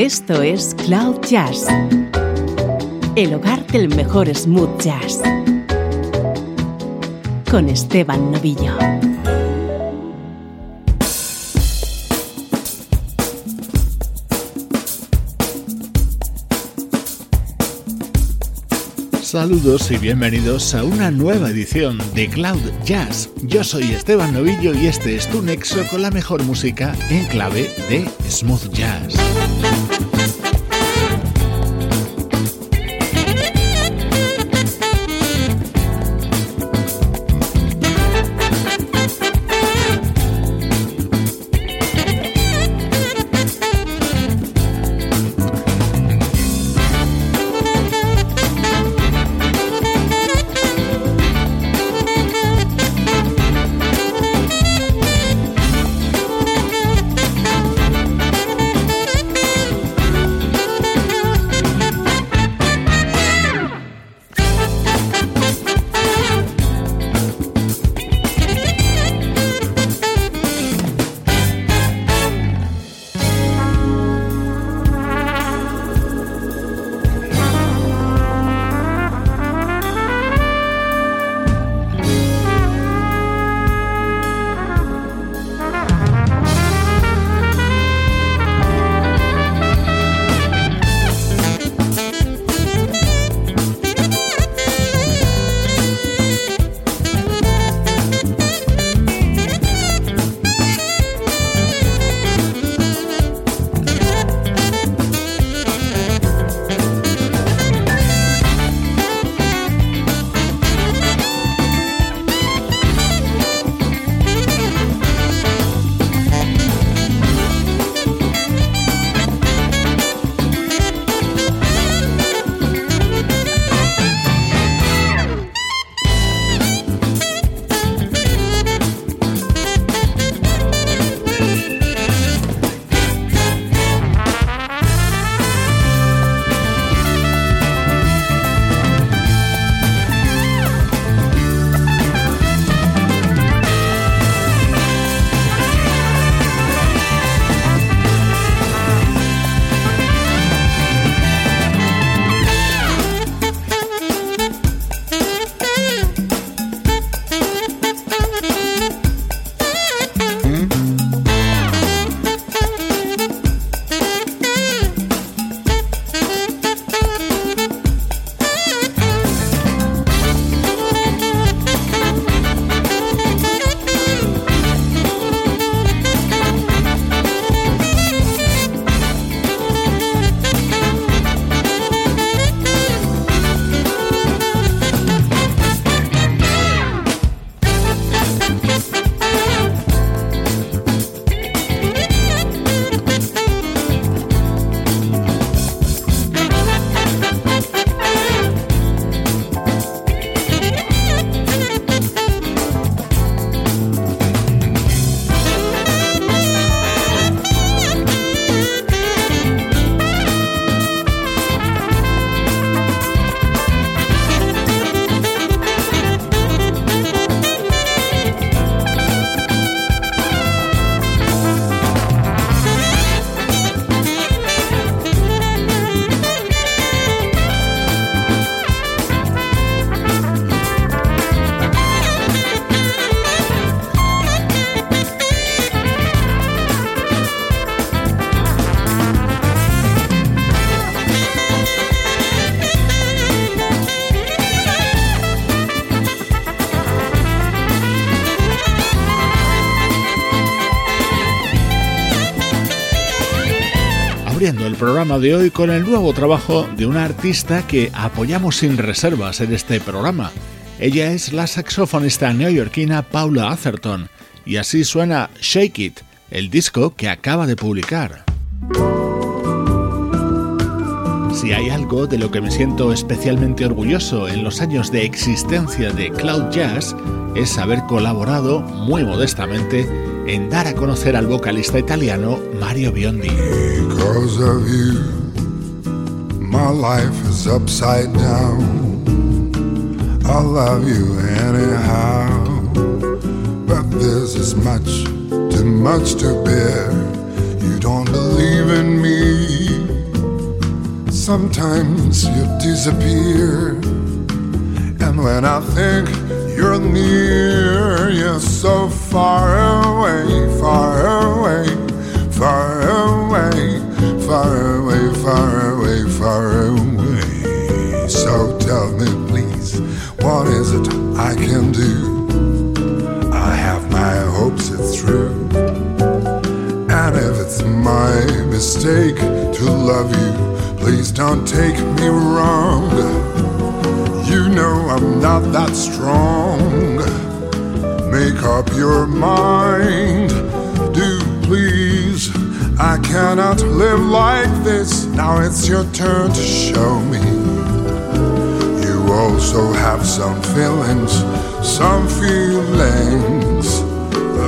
Esto es Cloud Jazz, el hogar del mejor smooth jazz, con Esteban Novillo. Saludos y bienvenidos a una nueva edición de Cloud Jazz. Yo soy Esteban Novillo y este es tu nexo con la mejor música en clave de smooth jazz. De hoy con el nuevo trabajo de una artista que apoyamos sin reservas en este programa. Ella es la saxofonista neoyorquina Paula Atherton y así suena Shake It, el disco que acaba de publicar. Si hay algo de lo que me siento especialmente orgulloso en los años de existencia de Cloud Jazz es haber colaborado muy modestamente en dar a conocer al vocalista italiano Mario Biondi. Because of you, my life is upside down. I love you anyhow, but this is much, too much to bear. You don't believe in me. Sometimes you disappear, and when I think you're near, you're so far away, far away, far away, far away, far away, far away. So tell me, please, what is it I can do? I have my hopes it's true. And if it's my mistake to love you, Please don't take me wrong. I'm not that strong. Make up your mind. Do please. I cannot live like this. Now it's your turn to show me. You also have some feelings, some feelings.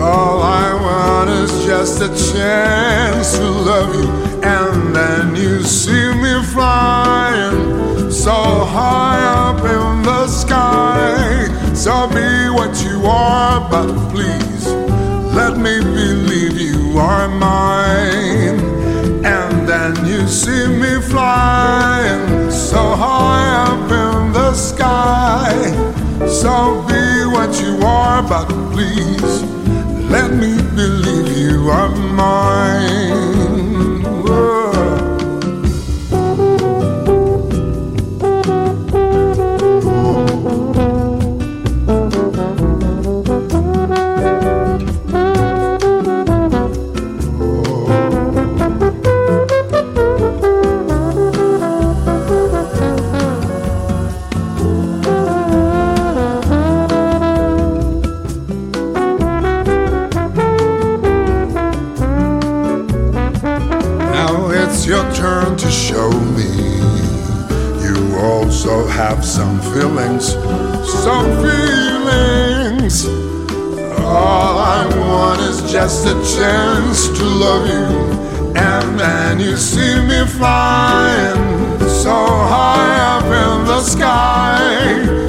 All I want is just a chance to love you and then you see me flying so high up in the sky. So be what you are, but please let me believe you are mine. And then you see me flying so high up in the sky. So be what you are, but please let me believe you are mine. Have some feelings, some feelings. All I want is just a chance to love you. And then you see me flying so high up in the sky.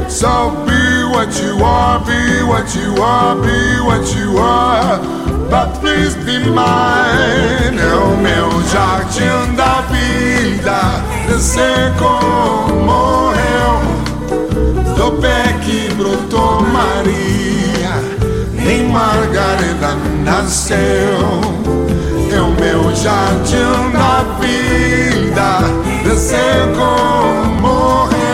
So be what you are, be what you are, be what you are. But please be mine. É o meu jardim da vida, descer como do pé que brotou Maria, nem Margarida nasceu. É o meu jardim da vida, como nem.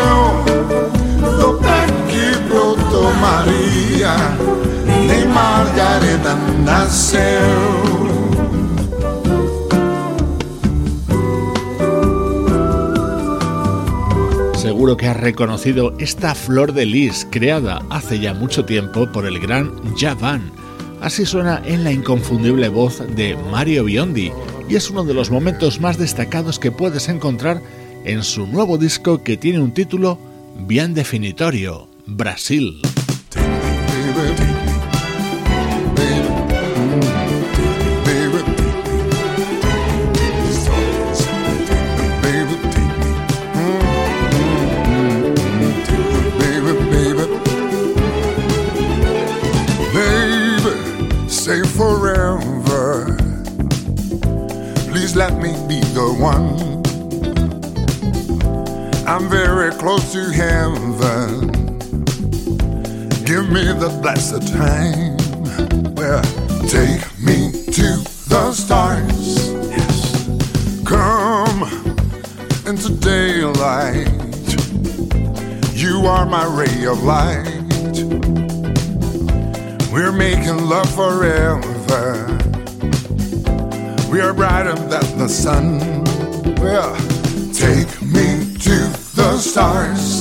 Seguro que has reconocido esta flor de lis creada hace ya mucho tiempo por el gran Javan. Así suena en la inconfundible voz de Mario Biondi y es uno de los momentos más destacados que puedes encontrar en su nuevo disco que tiene un título bien definitorio, Brasil. The one. I'm very close to heaven. Give me the blessed time. Well, take me to the stars. Yes. Come into daylight. You are my ray of light. We're making love forever. We are brighter than the sun. Well, take me to the stars.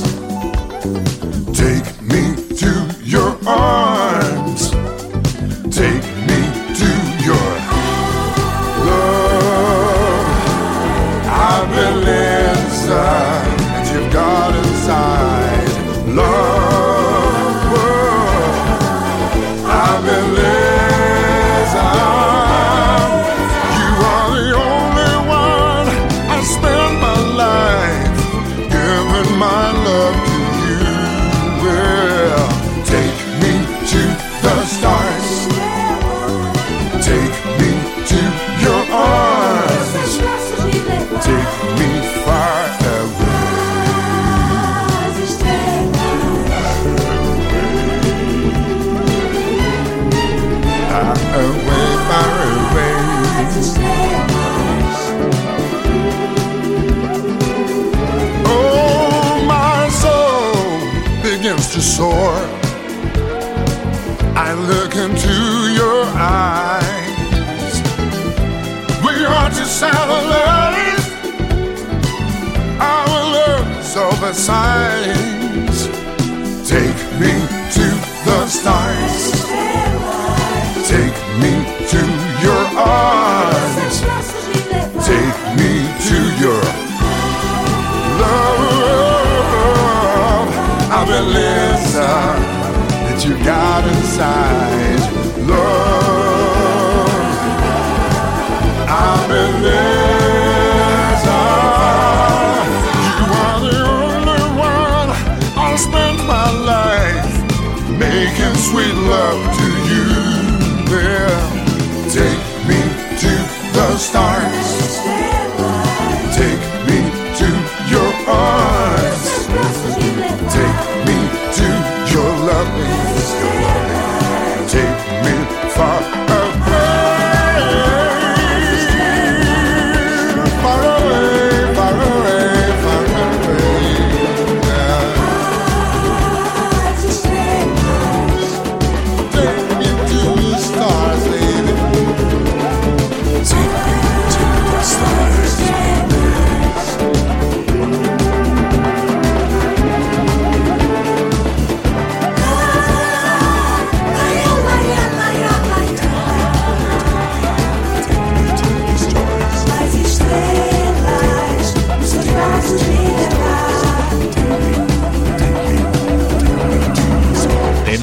side.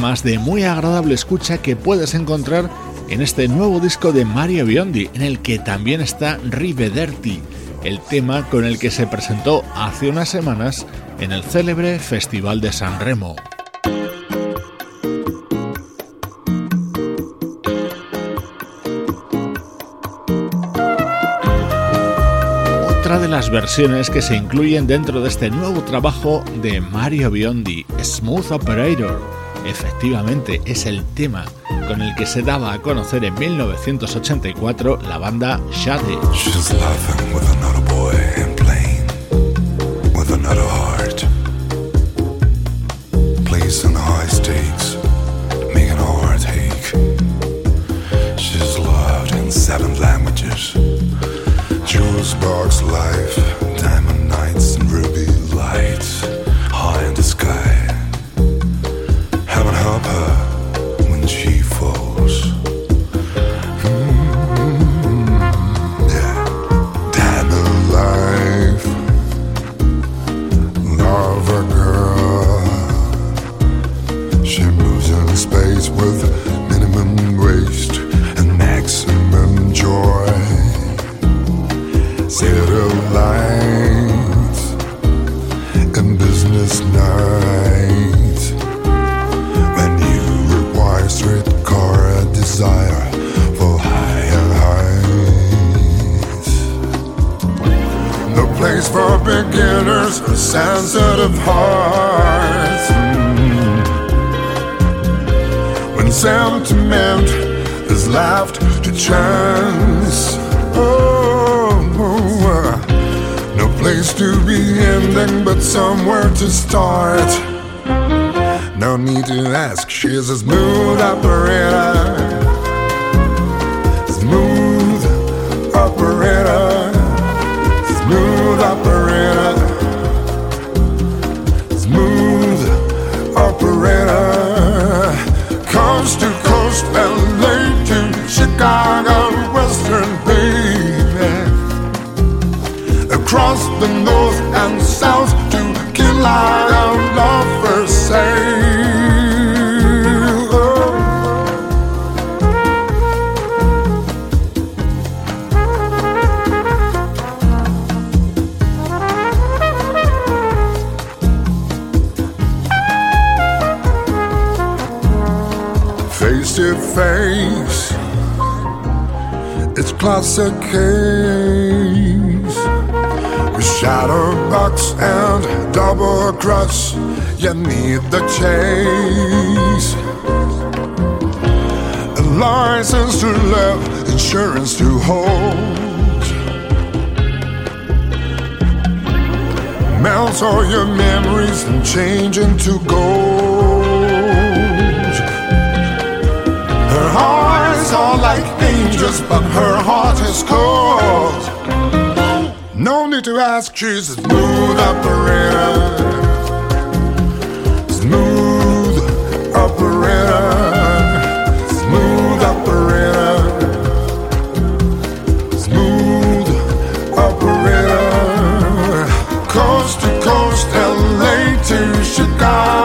más de muy agradable escucha que puedes encontrar en este nuevo disco de Mario Biondi, en el que también está Rivederti, el tema con el que se presentó hace unas semanas en el célebre Festival de San Remo. Otra de las versiones que se incluyen dentro de este nuevo trabajo de Mario Biondi, Smooth Operator Efectivamente, es el tema con el que se daba a conocer en 1984 la banda Shady. nothing but somewhere to start. No need to ask, she's a smooth operator. classic case. With shadowbox and double cross, you need the chase. A license to love, insurance to hold. Melt all your memories and change into gold. Her eyes are like dangerous, but her heart is cold. No need to ask, she's a smooth operator. Smooth operator. Smooth operator. Smooth operator. Coast to coast, LA to Chicago.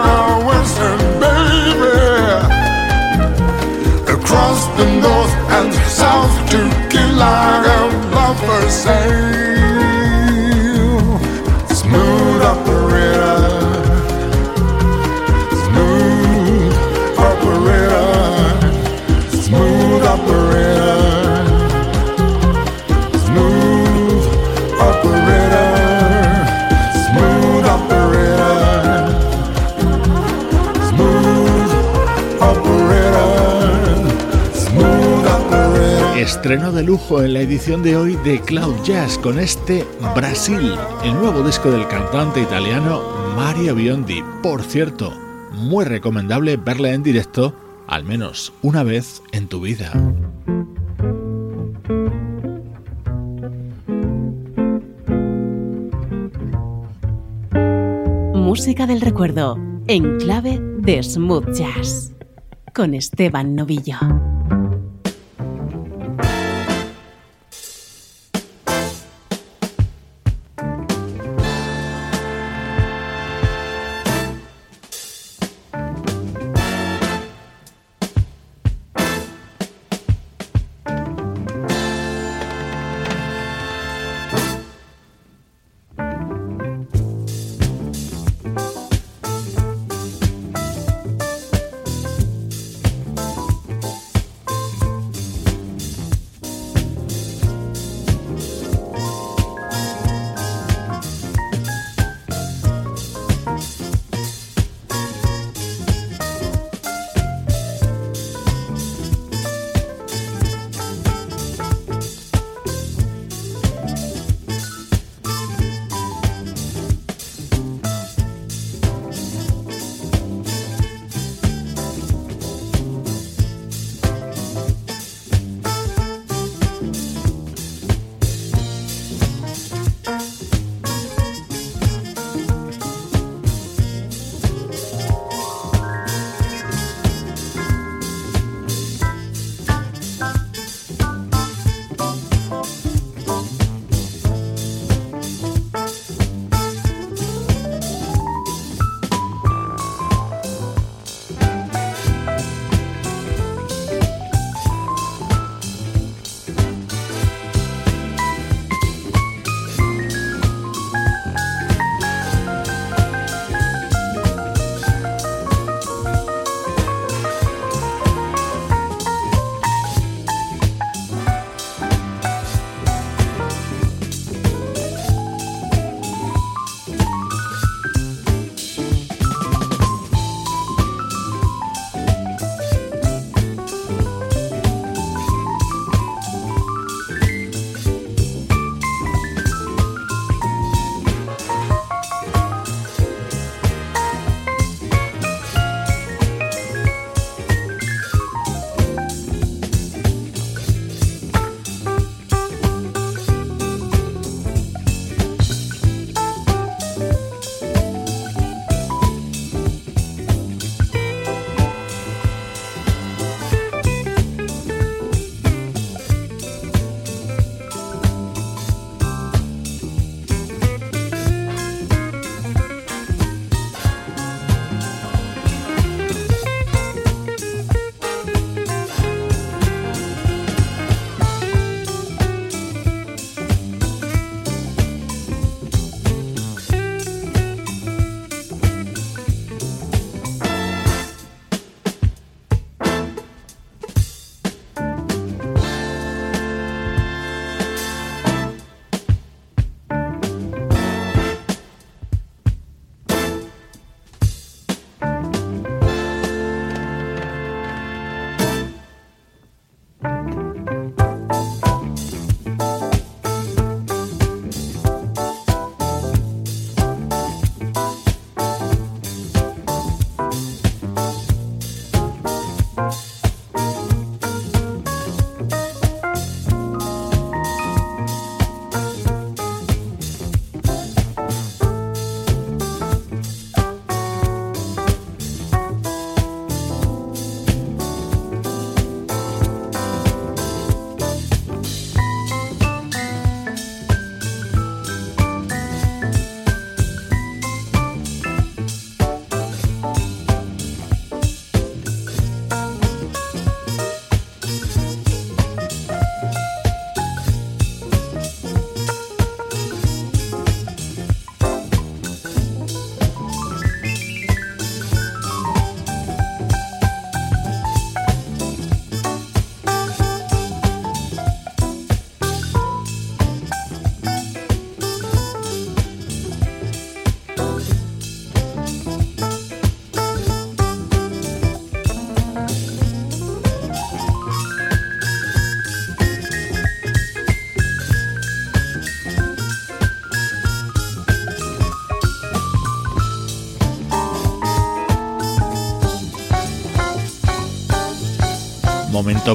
say. Estreno de lujo en la edición de hoy de Cloud Jazz con este Brasil, el nuevo disco del cantante italiano Mario Biondi. Por cierto, muy recomendable verla en directo al menos una vez en tu vida. Música del recuerdo en clave de smooth jazz con Esteban Novillo.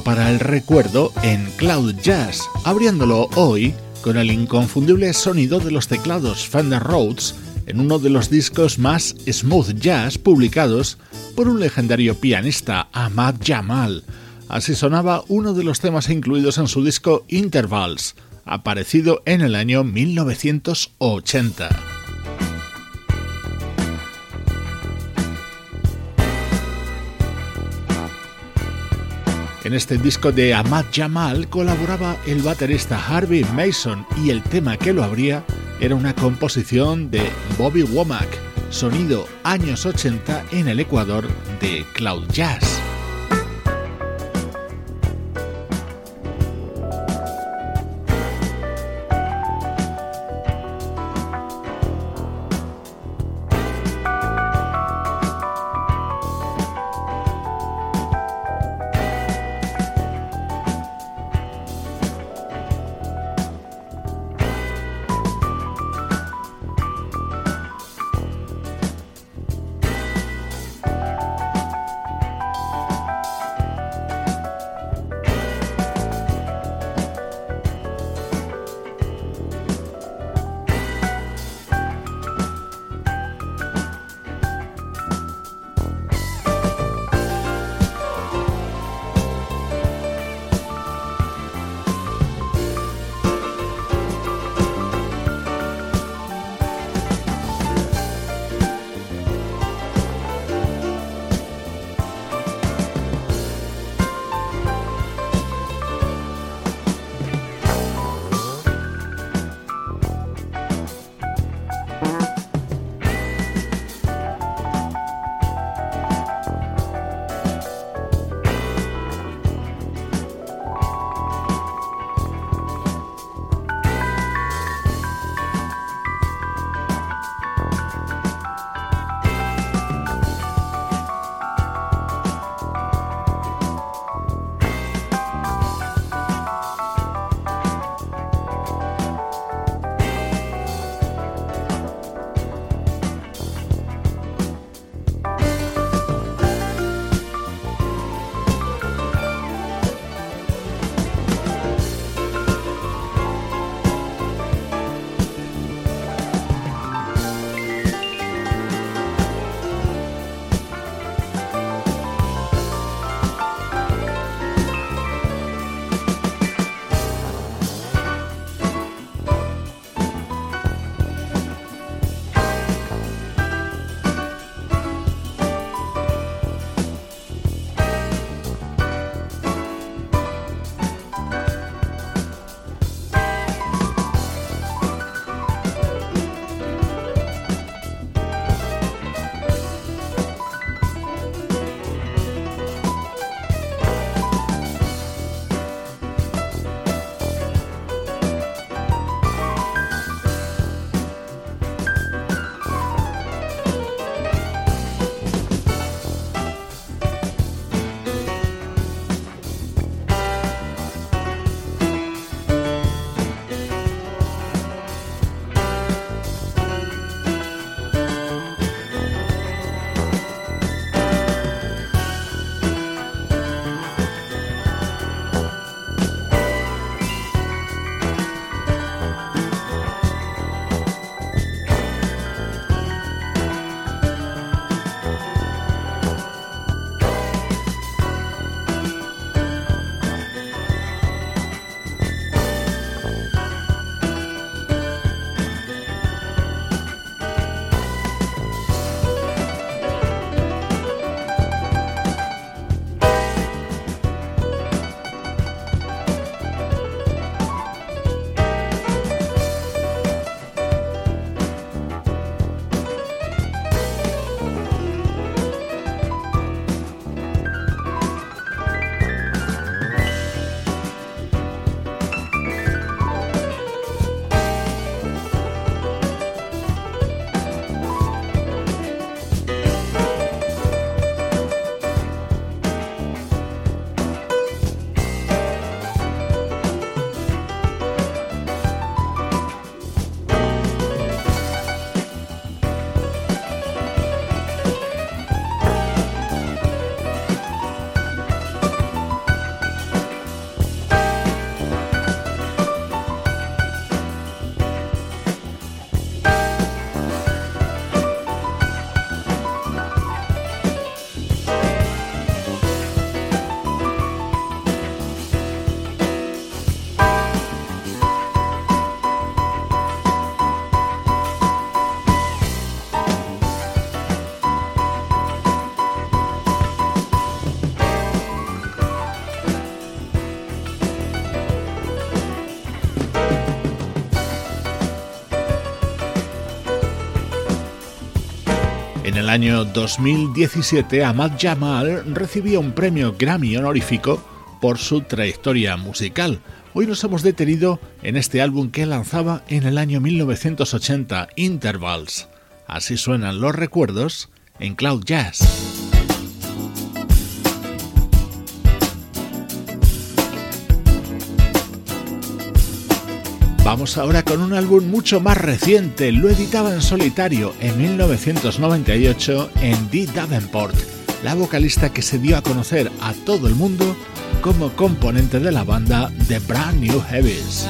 Para el recuerdo en Cloud Jazz, abriéndolo hoy con el inconfundible sonido de los teclados Fender Rhodes en uno de los discos más smooth jazz publicados por un legendario pianista, Ahmad Jamal. Así sonaba uno de los temas incluidos en su disco Intervals, aparecido en el año 1980. En este disco de Ahmad Jamal colaboraba el baterista Harvey Mason y el tema que lo abría era una composición de Bobby Womack, sonido años 80 en el Ecuador de Cloud Jazz. Año 2017, Ahmad Jamal recibía un premio Grammy honorífico por su trayectoria musical. Hoy nos hemos detenido en este álbum que lanzaba en el año 1980, Intervals. Así suenan los recuerdos en Cloud Jazz. Vamos ahora con un álbum mucho más reciente. Lo editaba en solitario en 1998 en Dee Davenport, la vocalista que se dio a conocer a todo el mundo como componente de la banda The Brand New Heavies.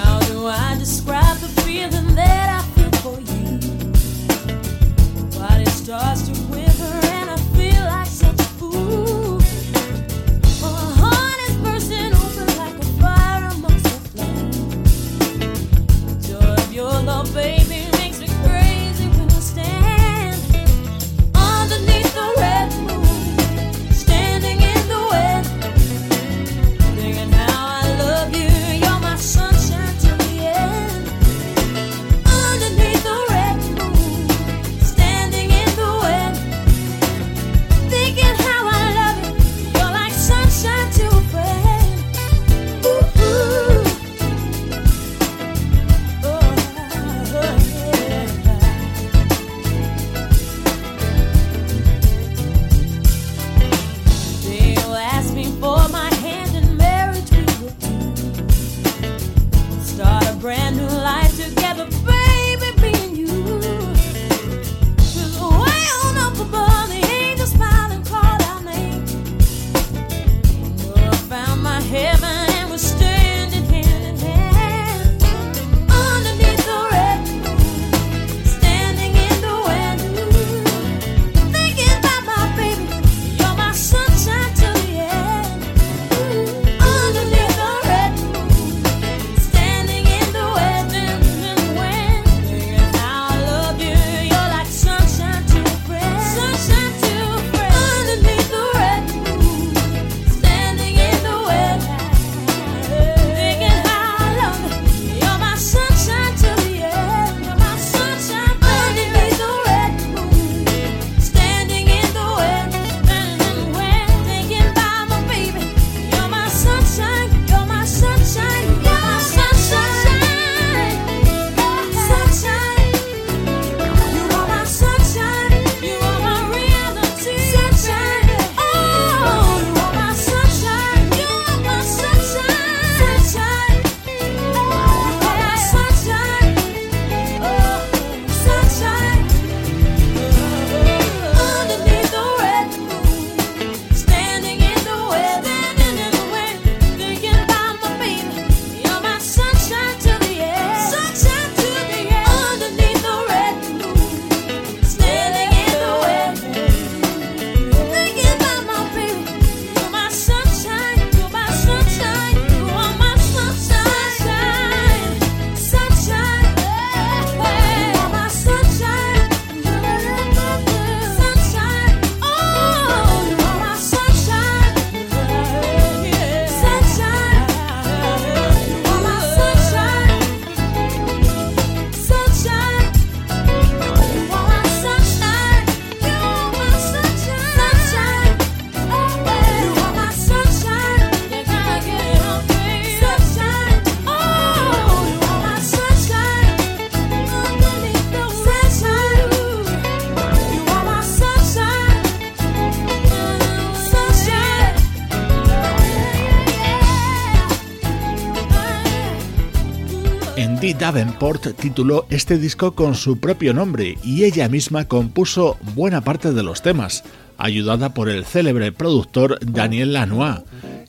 Davenport tituló este disco con su propio nombre y ella misma compuso buena parte de los temas, ayudada por el célebre productor Daniel Lanois.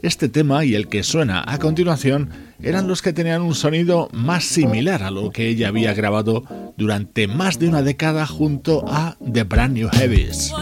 Este tema y el que suena a continuación eran los que tenían un sonido más similar a lo que ella había grabado durante más de una década junto a The Brand New Heavies.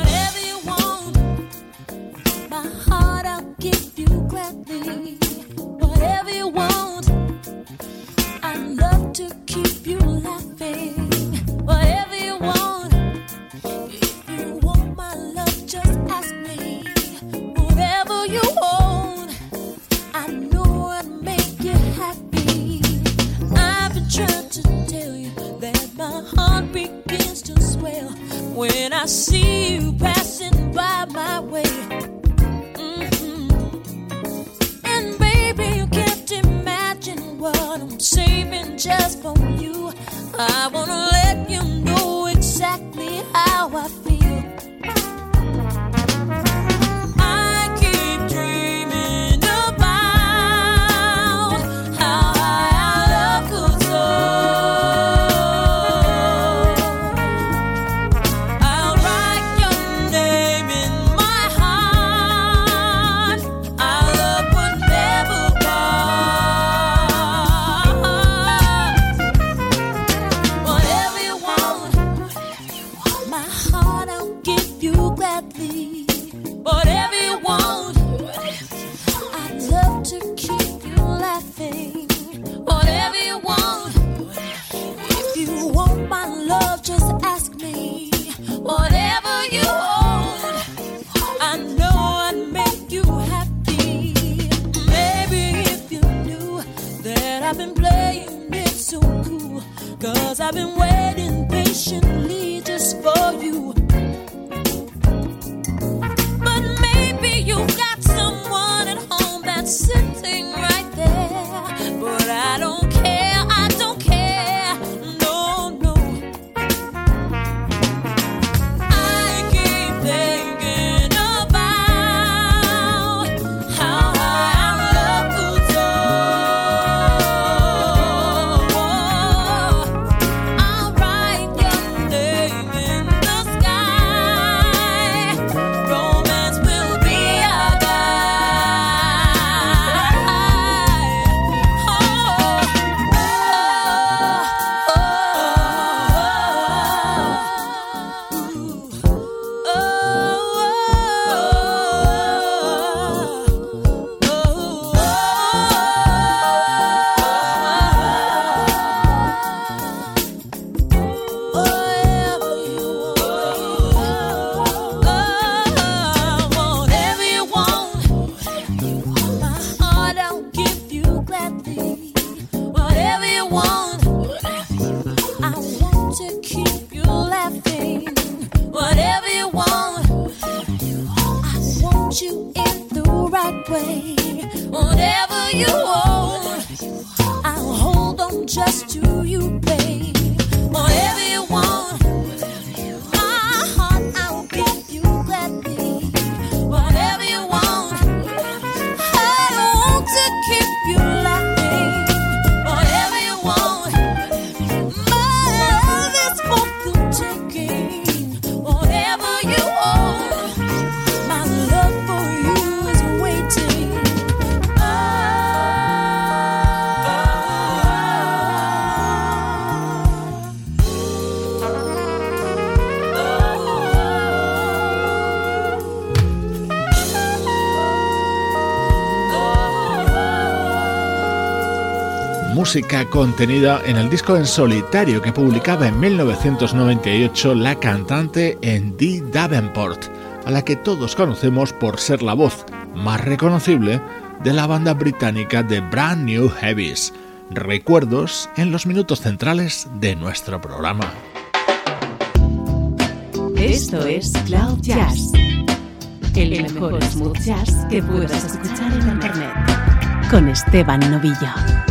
soon. Cause I've been waiting patiently just for you. Contenida en el disco en solitario que publicaba en 1998 la cantante Andy Davenport, a la que todos conocemos por ser la voz más reconocible de la banda británica de Brand New Heavies. Recuerdos en los minutos centrales de nuestro programa. Esto es Cloud Jazz, el mejor smooth jazz que puedas escuchar en Internet, con Esteban Novillo.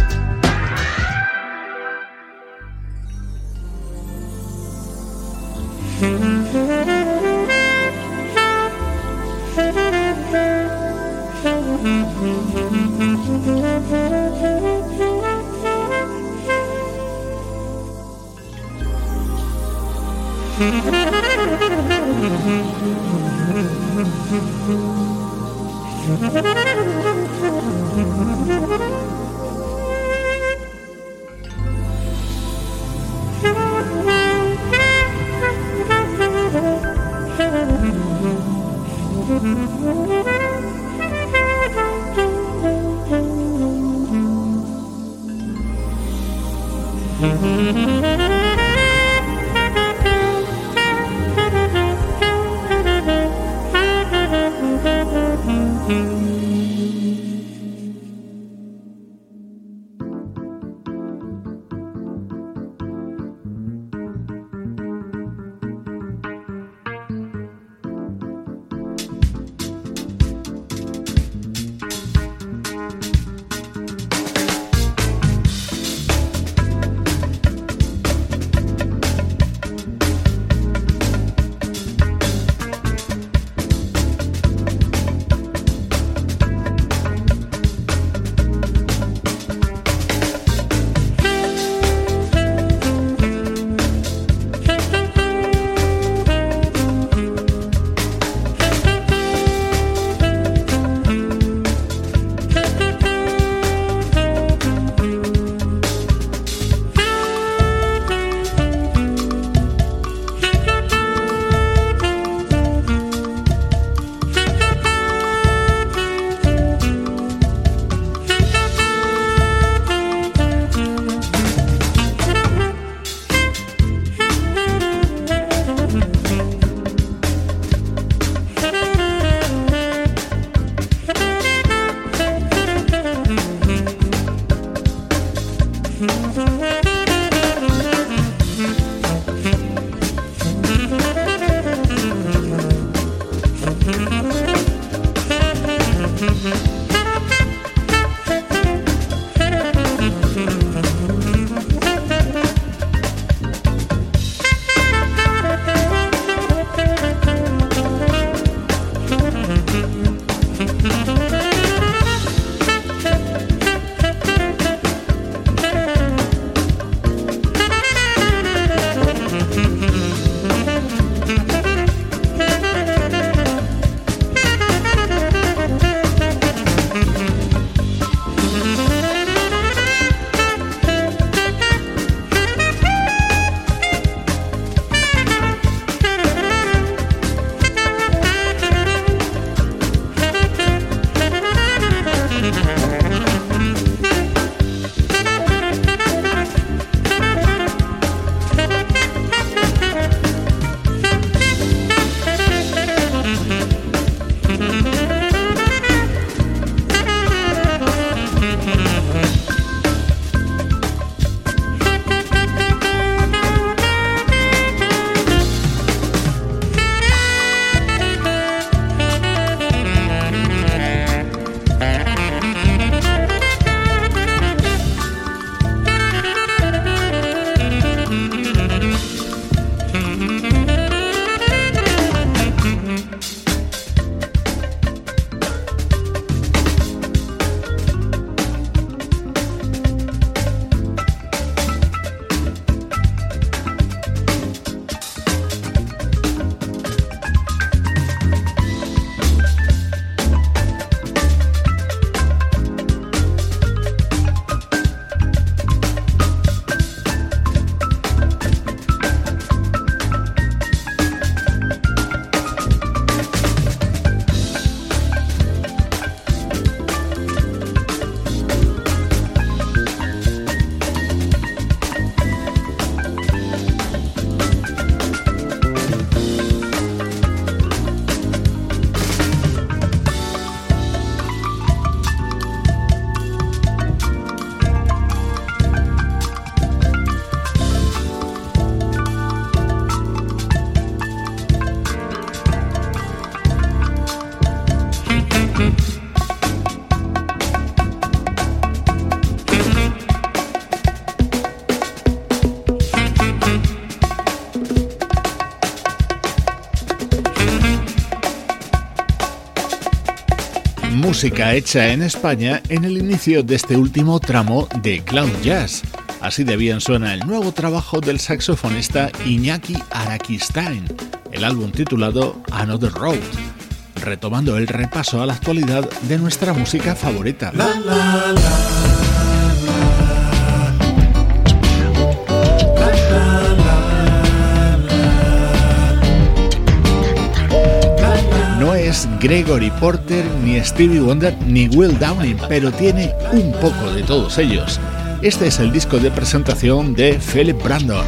Música hecha en España en el inicio de este último tramo de Cloud Jazz. Así de bien suena el nuevo trabajo del saxofonista Iñaki Arakistain, el álbum titulado Another Road, retomando el repaso a la actualidad de nuestra música favorita. Gregory Porter, ni Stevie Wonder, ni Will Downing, pero tiene un poco de todos ellos. Este es el disco de presentación de Philip Brandon.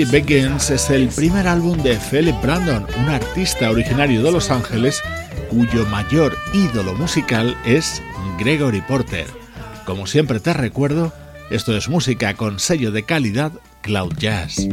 Everybody Begins es el primer álbum de Philip Brandon, un artista originario de Los Ángeles cuyo mayor ídolo musical es Gregory Porter. Como siempre te recuerdo, esto es música con sello de calidad Cloud Jazz.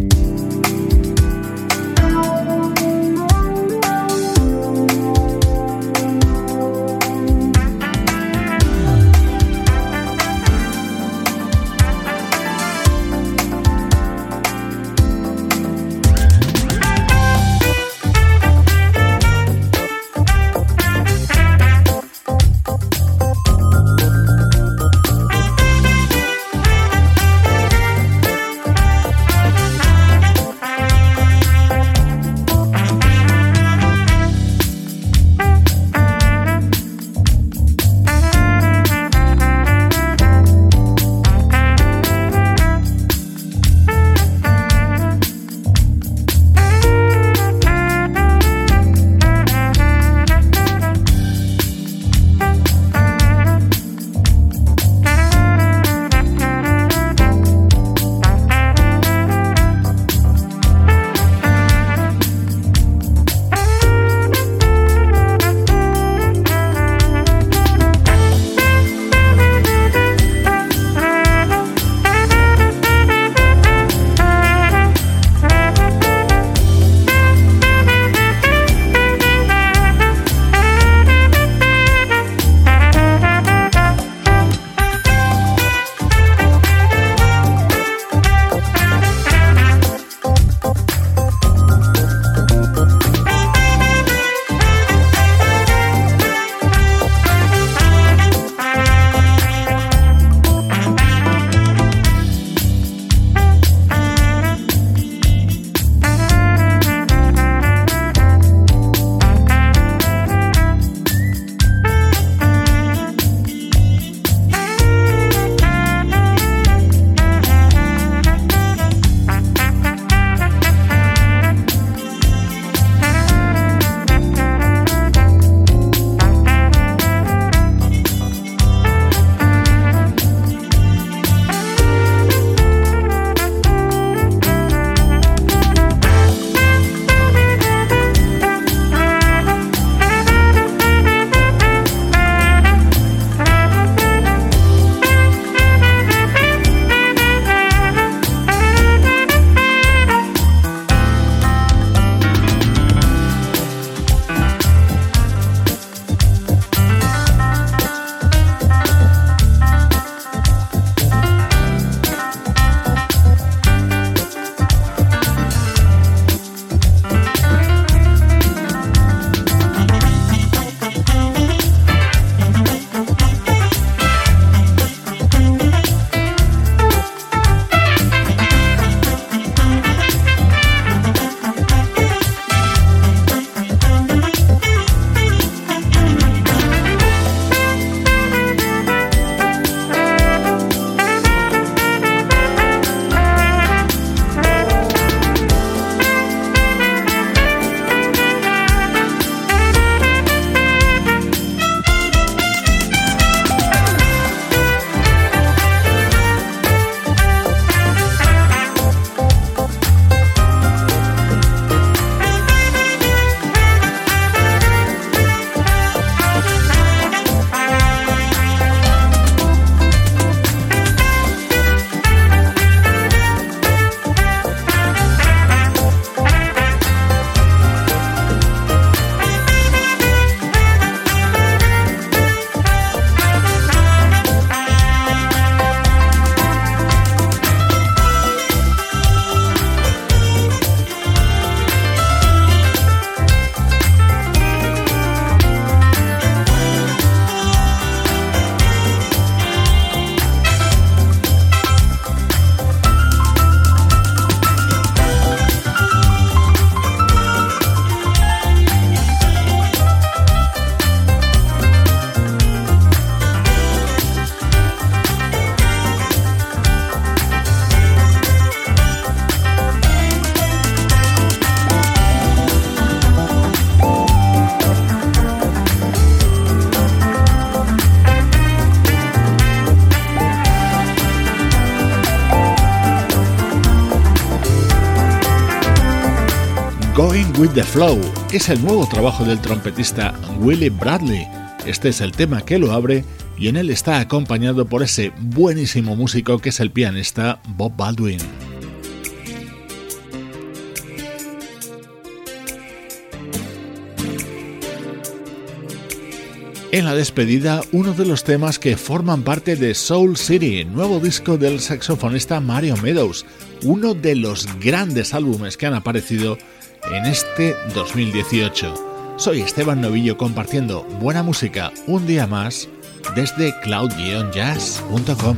The Flow es el nuevo trabajo del trompetista Willie Bradley. Este es el tema que lo abre y en él está acompañado por ese buenísimo músico que es el pianista Bob Baldwin. En la despedida, uno de los temas que forman parte de Soul City, nuevo disco del saxofonista Mario Meadows, uno de los grandes álbumes que han aparecido en este 2018. Soy Esteban Novillo compartiendo buena música un día más desde cloud-jazz.com.